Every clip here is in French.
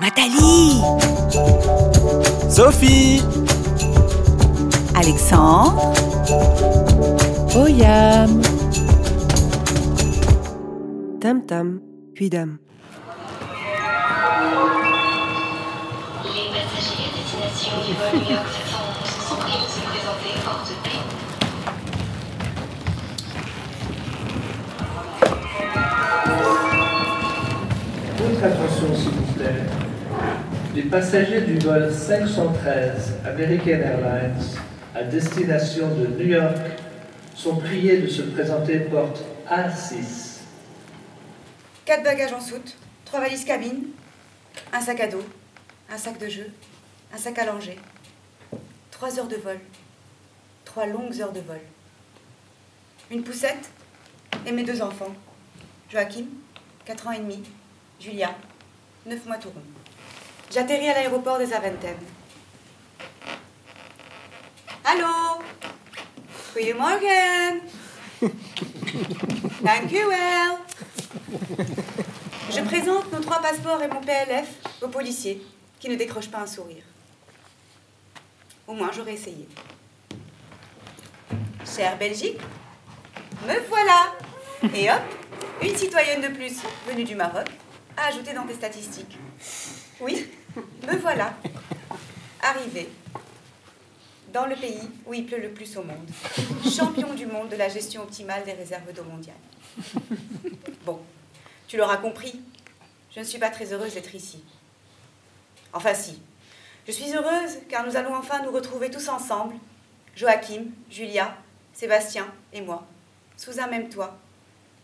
Nathalie Sophie Alexandre Oyam Tam Tam, puis Dame. Les passagers à destination du vol New York 711 sont priés de se présenter porte P. Votre attention, s'il vous plaît. Les passagers du vol 513 American Airlines à destination de New York sont priés de se présenter porte A6. 4 bagages en soute, 3 valises cabine, un sac à dos, un sac de jeu, un sac à langer, 3 heures de vol, 3 longues heures de vol, une poussette et mes deux enfants, Joachim, 4 ans et demi, Julia, 9 mois tout rond. J'atterris à l'aéroport des Aventem. Allô? Goedemorgen Dank u wel je présente nos trois passeports et mon PLF aux policiers qui ne décrochent pas un sourire. Au moins, j'aurais essayé. Chère Belgique, me voilà Et hop, une citoyenne de plus venue du Maroc à ajouter dans tes statistiques. Oui, me voilà, arrivée dans le pays où il pleut le plus au monde, champion du monde de la gestion optimale des réserves d'eau mondiale. Bon, tu l'auras compris, je ne suis pas très heureuse d'être ici. Enfin si, je suis heureuse car nous allons enfin nous retrouver tous ensemble, Joachim, Julia, Sébastien et moi, sous un même toit,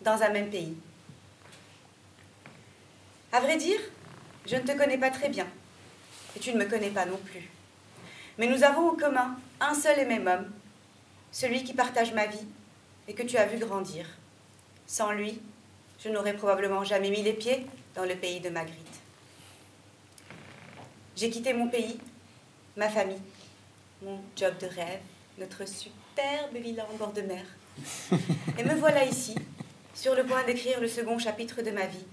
dans un même pays. À vrai dire, je ne te connais pas très bien, et tu ne me connais pas non plus. Mais nous avons en commun un seul et même homme, celui qui partage ma vie et que tu as vu grandir. Sans lui, je n'aurais probablement jamais mis les pieds dans le pays de Magritte. J'ai quitté mon pays, ma famille, mon job de rêve, notre superbe villa en bord de mer. Et me voilà ici, sur le point d'écrire le second chapitre de ma vie,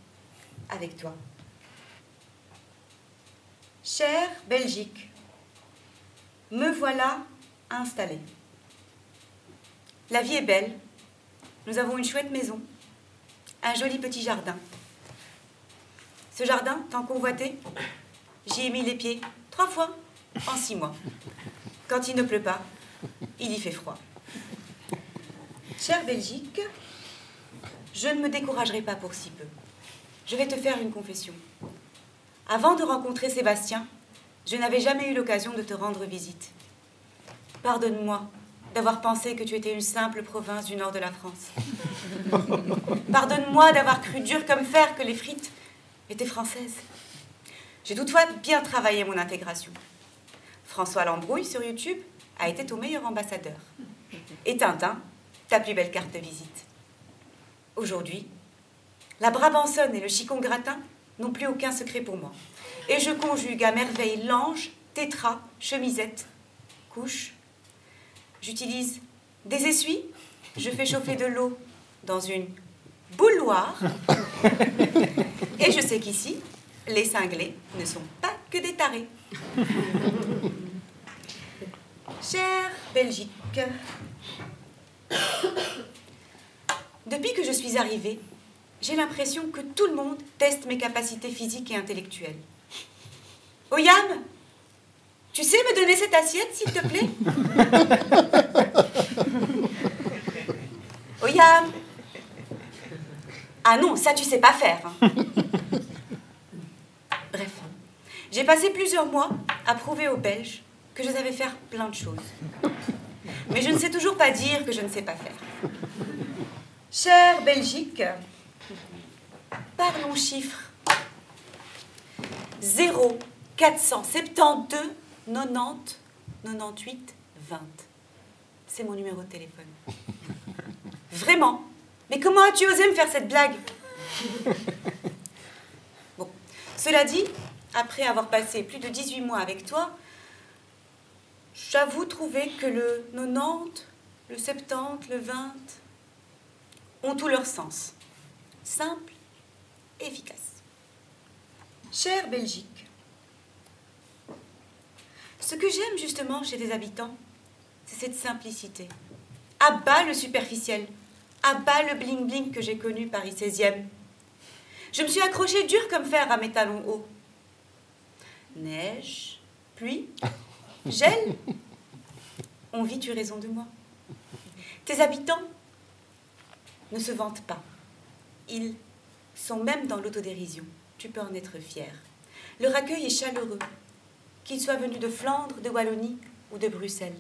avec toi. Chère Belgique, me voilà installée. La vie est belle. Nous avons une chouette maison, un joli petit jardin. Ce jardin, tant convoité, j'y ai mis les pieds trois fois en six mois. Quand il ne pleut pas, il y fait froid. Chère Belgique, je ne me découragerai pas pour si peu. Je vais te faire une confession. Avant de rencontrer Sébastien, je n'avais jamais eu l'occasion de te rendre visite. Pardonne-moi d'avoir pensé que tu étais une simple province du nord de la France. Pardonne-moi d'avoir cru dur comme fer que les frites étaient françaises. J'ai toutefois bien travaillé mon intégration. François Lambrouille sur YouTube a été ton meilleur ambassadeur. Et Tintin, ta plus belle carte de visite. Aujourd'hui, la Brabançonne et le chicon gratin n'ont plus aucun secret pour moi. Et je conjugue à merveille l'ange, tétra, chemisette, couche. J'utilise des essuies, je fais chauffer de l'eau dans une bouilloire. Et je sais qu'ici, les cinglés ne sont pas que des tarés. Chère Belgique, depuis que je suis arrivée, j'ai l'impression que tout le monde teste mes capacités physiques et intellectuelles. Oyam, tu sais me donner cette assiette, s'il te plaît? Oyam Ah non, ça tu sais pas faire. hein. Bref, j'ai passé plusieurs mois à prouver aux Belges que je savais faire plein de choses. Mais je ne sais toujours pas dire que je ne sais pas faire. Chère Belgique, parlons chiffres. 0, 472, 90, 98, 20. C'est mon numéro de téléphone. Vraiment Mais comment as-tu osé me faire cette blague? Bon, cela dit, après avoir passé plus de 18 mois avec toi, j'avoue trouver que le 90, le 70, le 20 ont tout leur sens. Simple, efficace. Chère Belgique, Ce que j'aime justement chez tes habitants, c'est cette simplicité. À bas le superficiel, à bas le bling-bling que j'ai connu Paris 16e. Je me suis accrochée dur comme fer à mes talons hauts. Neige, pluie, gel. On vit, tu raison de moi. Tes habitants ne se vantent pas. Ils sont même dans l'autodérision. Tu peux en être fier. Leur accueil est chaleureux, qu'ils soient venus de Flandre, de Wallonie ou de Bruxelles.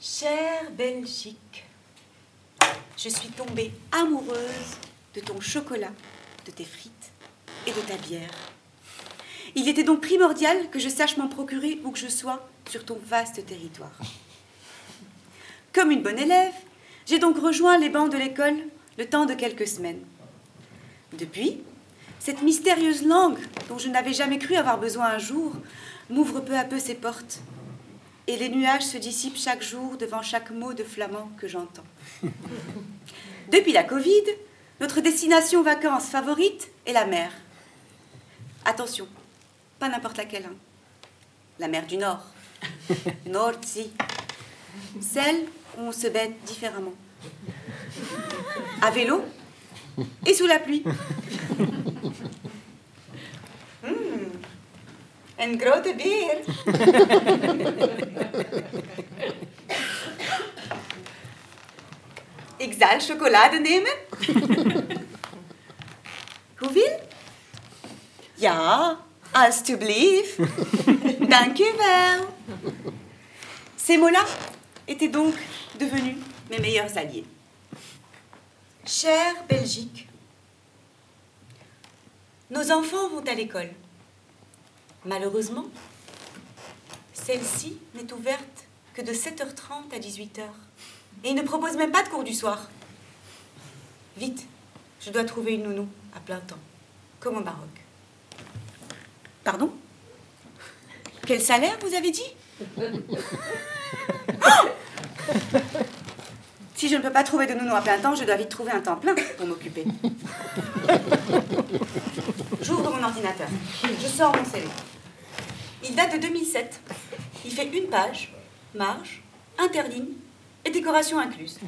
Chère Belgique, je suis tombée amoureuse de ton chocolat, de tes frites et de ta bière. Il était donc primordial que je sache m'en procurer où que je sois sur ton vaste territoire. Comme une bonne élève, j'ai donc rejoint les bancs de l'école le temps de quelques semaines. Depuis, cette mystérieuse langue, dont je n'avais jamais cru avoir besoin un jour, m'ouvre peu à peu ses portes. Et les nuages se dissipent chaque jour devant chaque mot de flamand que j'entends. Depuis la Covid, notre destination vacances favorite est la mer. Attention, pas n'importe laquelle. hein. La mer du Nord. Nordsee. Celle où on se baigne différemment. À vélo et sous la pluie. Mm. Een grote beer. Ik zal chocolade nemen. Hoeveel? Ja, alstublieft. Dank u wel. Ces mots-là étaient donc devenus mes meilleurs alliés. Chère Belgique, nos enfants vont à l'école. Malheureusement, celle-ci n'est ouverte que de 7h30 à 18h. Et ils ne proposent même pas de cours du soir. Vite, je dois trouver une nounou à plein temps, comme au Maroc. Pardon? Quel salaire vous avez dit? Oh Si je ne peux pas trouver de nounou à plein temps, je dois vite trouver un temps plein pour m'occuper. J'ouvre mon ordinateur. Je sors mon CV. Il date de 2007. Il fait une page, marge, interligne et décoration incluse.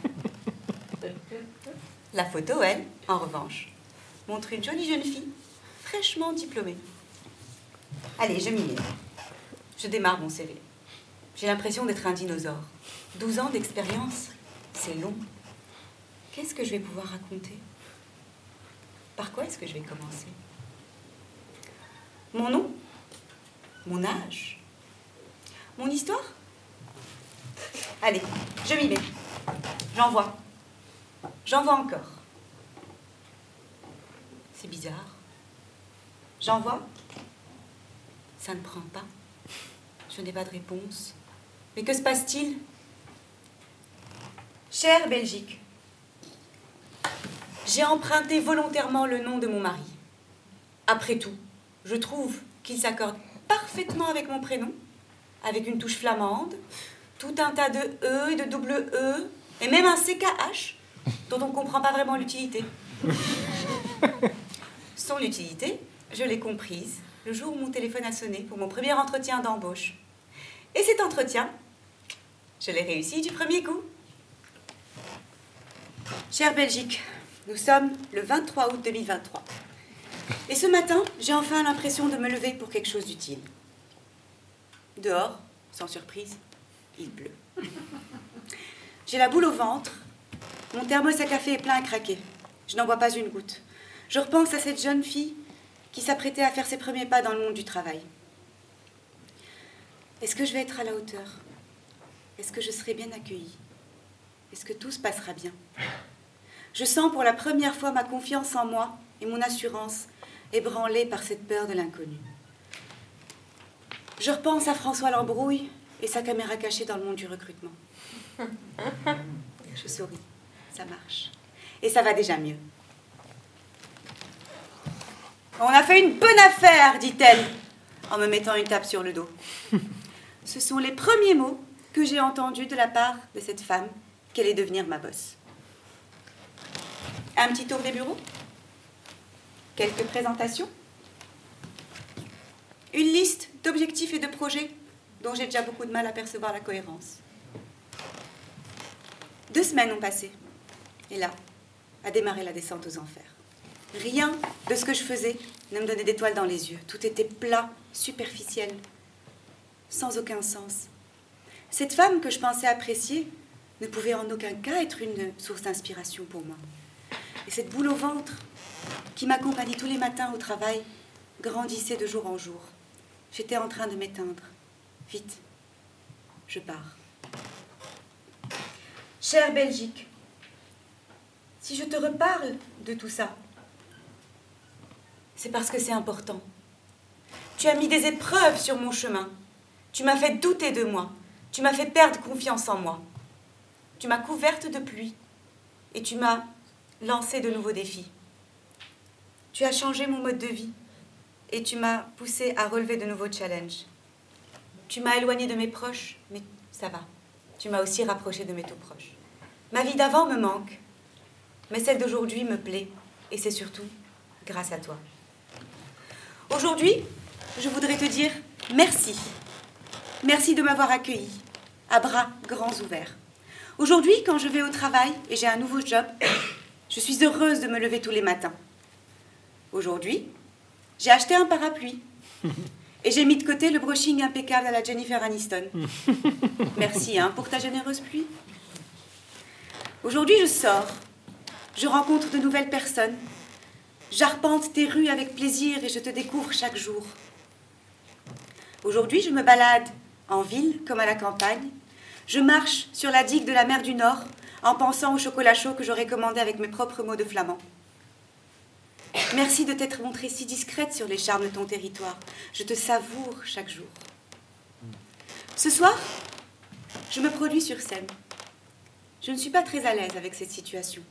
La photo, elle, en revanche, montre une jolie jeune fille, fraîchement diplômée. Allez, je m'y mets. Je démarre mon CV. J'ai l'impression d'être un dinosaure. 12 ans d'expérience, c'est long. Qu'est-ce que je vais pouvoir raconter? Par quoi est-ce que je vais commencer? Mon nom? Mon âge? Mon histoire? Allez, je m'y mets. J'envoie. J'envoie encore. C'est bizarre. J'envoie. Ça ne prend pas. Je n'ai pas de réponse. Mais que se passe-t-il? Chère Belgique, j'ai emprunté volontairement le nom de mon mari. Après tout, je trouve qu'il s'accorde parfaitement avec mon prénom, avec une touche flamande, tout un tas de E et de double E, et même un CKH, dont on ne comprend pas vraiment l'utilité. Son utilité, je l'ai comprise le jour où mon téléphone a sonné pour mon premier entretien d'embauche. Et cet entretien, je l'ai réussi du premier coup. Chère Belgique, nous sommes le 23 août 2023. Et ce matin, j'ai enfin l'impression de me lever pour quelque chose d'utile. Dehors, sans surprise, il pleut. J'ai la boule au ventre. Mon thermos à café est plein à craquer. Je n'en bois pas une goutte. Je repense à cette jeune fille qui s'apprêtait à faire ses premiers pas dans le monde du travail. Est-ce que je vais être à la hauteur? Est-ce que je serai bien accueillie? Est-ce que tout se passera bien? Je sens pour la première fois ma confiance en moi et mon assurance ébranlée par cette peur de l'inconnu. Je repense à François Lambrouille et sa caméra cachée dans le monde du recrutement. Je souris, ça marche. Et ça va déjà mieux. On a fait une bonne affaire, dit-elle, en me mettant une tape sur le dos. Ce sont les premiers mots que j'ai entendus de la part de cette femme qu'elle est devenir ma bosse. Un petit tour des bureaux? Quelques présentations? Une liste d'objectifs et de projets dont j'ai déjà beaucoup de mal à percevoir la cohérence. Deux semaines ont passé. Et là, a démarré la descente aux enfers. Rien de ce que je faisais ne me donnait d'étoiles dans les yeux. Tout était plat, superficiel, sans aucun sens. Cette femme que je pensais apprécier ne pouvait en aucun cas être une source d'inspiration pour moi. Et cette boule au ventre qui m'accompagnait tous les matins au travail grandissait de jour en jour. J'étais en train de m'éteindre. Vite, je pars. Chère Belgique, si je te reparle de tout ça, c'est parce que c'est important. Tu as mis des épreuves sur mon chemin. Tu m'as fait douter de moi. Tu m'as fait perdre confiance en moi. Tu m'as couverte de pluie et tu m'as lancé de nouveaux défis. Tu as changé mon mode de vie et tu m'as poussé à relever de nouveaux challenges. Tu m'as éloigné de mes proches, mais ça va. Tu m'as aussi rapproché de mes tout proches. Ma vie d'avant me manque, mais celle d'aujourd'hui me plaît et c'est surtout grâce à toi. Aujourd'hui, je voudrais te dire merci. Merci de m'avoir accueilli à bras grands ouverts. Aujourd'hui, quand je vais au travail et j'ai un nouveau job, je suis heureuse de me lever tous les matins. Aujourd'hui, j'ai acheté un parapluie et j'ai mis de côté le brushing impeccable à la Jennifer Aniston. Merci hein, pour ta généreuse pluie. Aujourd'hui, je sors. Je rencontre de nouvelles personnes. J'arpente tes rues avec plaisir et je te découvre chaque jour. Aujourd'hui, je me balade en ville comme à la campagne. Je marche sur la digue de la mer du Nord en pensant au chocolat chaud que j'aurais commandé avec mes propres mots de flamand. Merci de t'être montrée si discrète sur les charmes de ton territoire. Je te savoure chaque jour. Ce soir, je me produis sur scène. Je ne suis pas très à l'aise avec cette situation.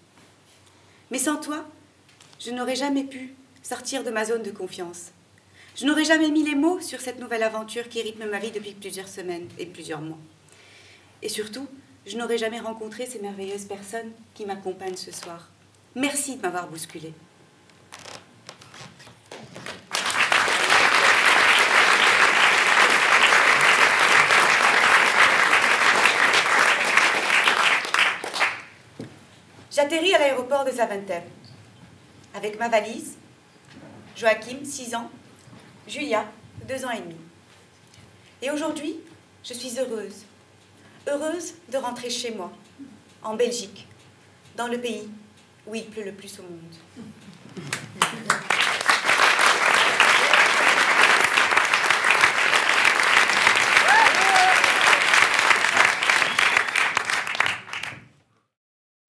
Mais sans toi, je n'aurais jamais pu sortir de ma zone de confiance. Je n'aurais jamais mis les mots sur cette nouvelle aventure qui rythme ma vie depuis plusieurs semaines et plusieurs mois. Et surtout, je n'aurais jamais rencontré ces merveilleuses personnes qui m'accompagnent ce soir. Merci de m'avoir bousculée. J'atterris à l'aéroport de Zaventem avec ma valise, Joachim, 6 ans, Julia, 2 ans et demi. Et aujourd'hui, je suis heureuse heureuse de rentrer chez moi, en Belgique, dans le pays où il pleut le plus au monde.